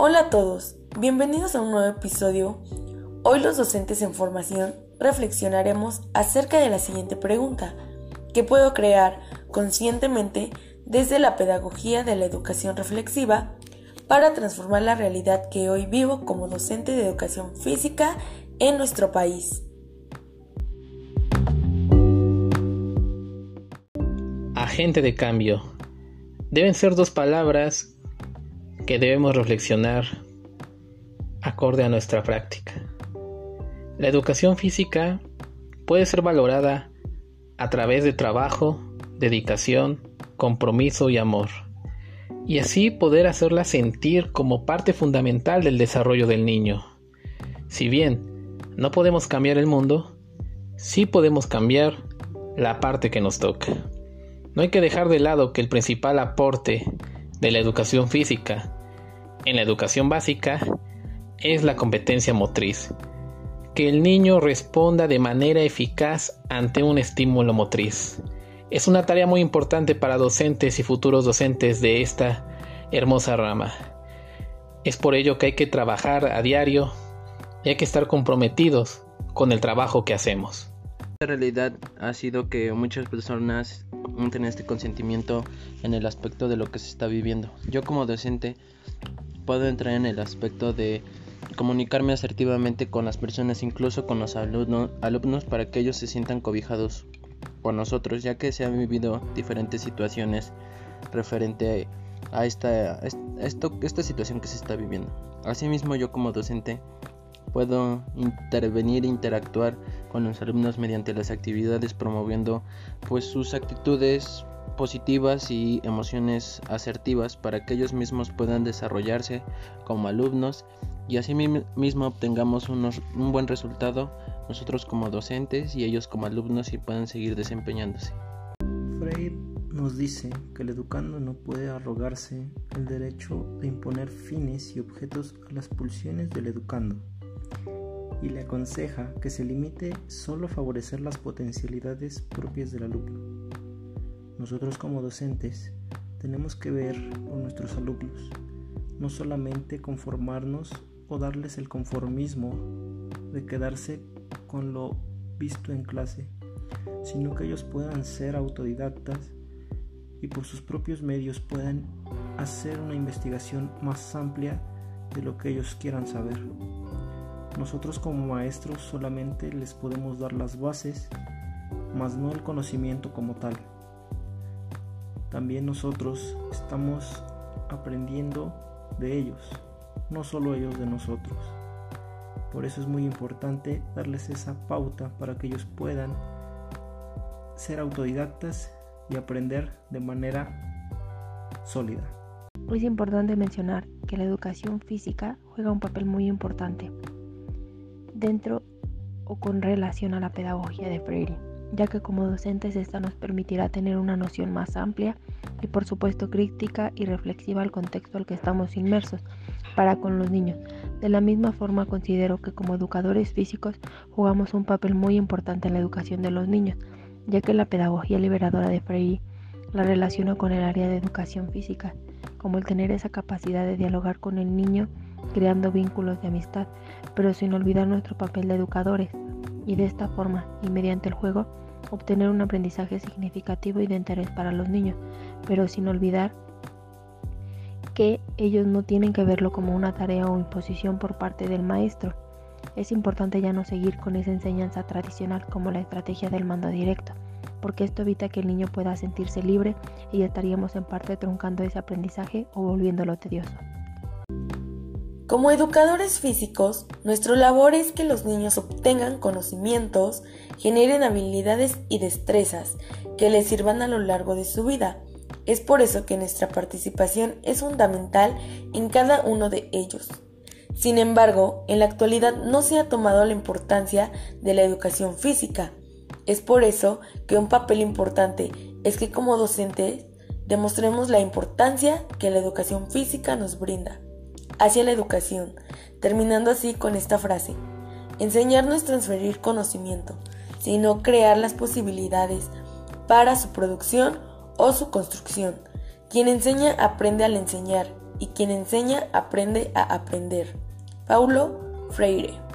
Hola a todos, bienvenidos a un nuevo episodio. Hoy los docentes en formación reflexionaremos acerca de la siguiente pregunta. ¿Qué puedo crear conscientemente desde la pedagogía de la educación reflexiva para transformar la realidad que hoy vivo como docente de educación física en nuestro país? Agente de cambio. Deben ser dos palabras que debemos reflexionar acorde a nuestra práctica. La educación física puede ser valorada a través de trabajo, dedicación, compromiso y amor, y así poder hacerla sentir como parte fundamental del desarrollo del niño. Si bien no podemos cambiar el mundo, sí podemos cambiar la parte que nos toca. No hay que dejar de lado que el principal aporte de la educación física en la educación básica es la competencia motriz. Que el niño responda de manera eficaz ante un estímulo motriz. Es una tarea muy importante para docentes y futuros docentes de esta hermosa rama. Es por ello que hay que trabajar a diario y hay que estar comprometidos con el trabajo que hacemos. La realidad ha sido que muchas personas no tienen este consentimiento en el aspecto de lo que se está viviendo. Yo como docente puedo entrar en el aspecto de comunicarme asertivamente con las personas, incluso con los alumnos, alumnos para que ellos se sientan cobijados con nosotros, ya que se han vivido diferentes situaciones referente a esta, esto, esta situación que se está viviendo. Asimismo, yo como docente puedo intervenir e interactuar con los alumnos mediante las actividades promoviendo pues sus actitudes positivas y emociones asertivas para que ellos mismos puedan desarrollarse como alumnos y así mismo obtengamos un buen resultado nosotros como docentes y ellos como alumnos y puedan seguir desempeñándose. Freire nos dice que el educando no puede arrogarse el derecho de imponer fines y objetos a las pulsiones del educando y le aconseja que se limite solo a favorecer las potencialidades propias del alumno. Nosotros como docentes tenemos que ver con nuestros alumnos, no solamente conformarnos o darles el conformismo de quedarse con lo visto en clase, sino que ellos puedan ser autodidactas y por sus propios medios puedan hacer una investigación más amplia de lo que ellos quieran saber. Nosotros como maestros solamente les podemos dar las bases, mas no el conocimiento como tal también nosotros estamos aprendiendo de ellos, no solo ellos de nosotros. Por eso es muy importante darles esa pauta para que ellos puedan ser autodidactas y aprender de manera sólida. Es importante mencionar que la educación física juega un papel muy importante dentro o con relación a la pedagogía de Freire ya que como docentes esta nos permitirá tener una noción más amplia y por supuesto crítica y reflexiva al contexto al que estamos inmersos para con los niños. De la misma forma considero que como educadores físicos jugamos un papel muy importante en la educación de los niños, ya que la pedagogía liberadora de Freire la relaciona con el área de educación física, como el tener esa capacidad de dialogar con el niño creando vínculos de amistad, pero sin olvidar nuestro papel de educadores, y de esta forma y mediante el juego obtener un aprendizaje significativo y de interés para los niños, pero sin olvidar que ellos no tienen que verlo como una tarea o imposición por parte del maestro. Es importante ya no seguir con esa enseñanza tradicional como la estrategia del mando directo, porque esto evita que el niño pueda sentirse libre y estaríamos en parte truncando ese aprendizaje o volviéndolo tedioso. Como educadores físicos, nuestra labor es que los niños obtengan conocimientos, generen habilidades y destrezas que les sirvan a lo largo de su vida. Es por eso que nuestra participación es fundamental en cada uno de ellos. Sin embargo, en la actualidad no se ha tomado la importancia de la educación física. Es por eso que un papel importante es que como docentes demostremos la importancia que la educación física nos brinda hacia la educación, terminando así con esta frase. Enseñar no es transferir conocimiento, sino crear las posibilidades para su producción o su construcción. Quien enseña aprende al enseñar y quien enseña aprende a aprender. Paulo Freire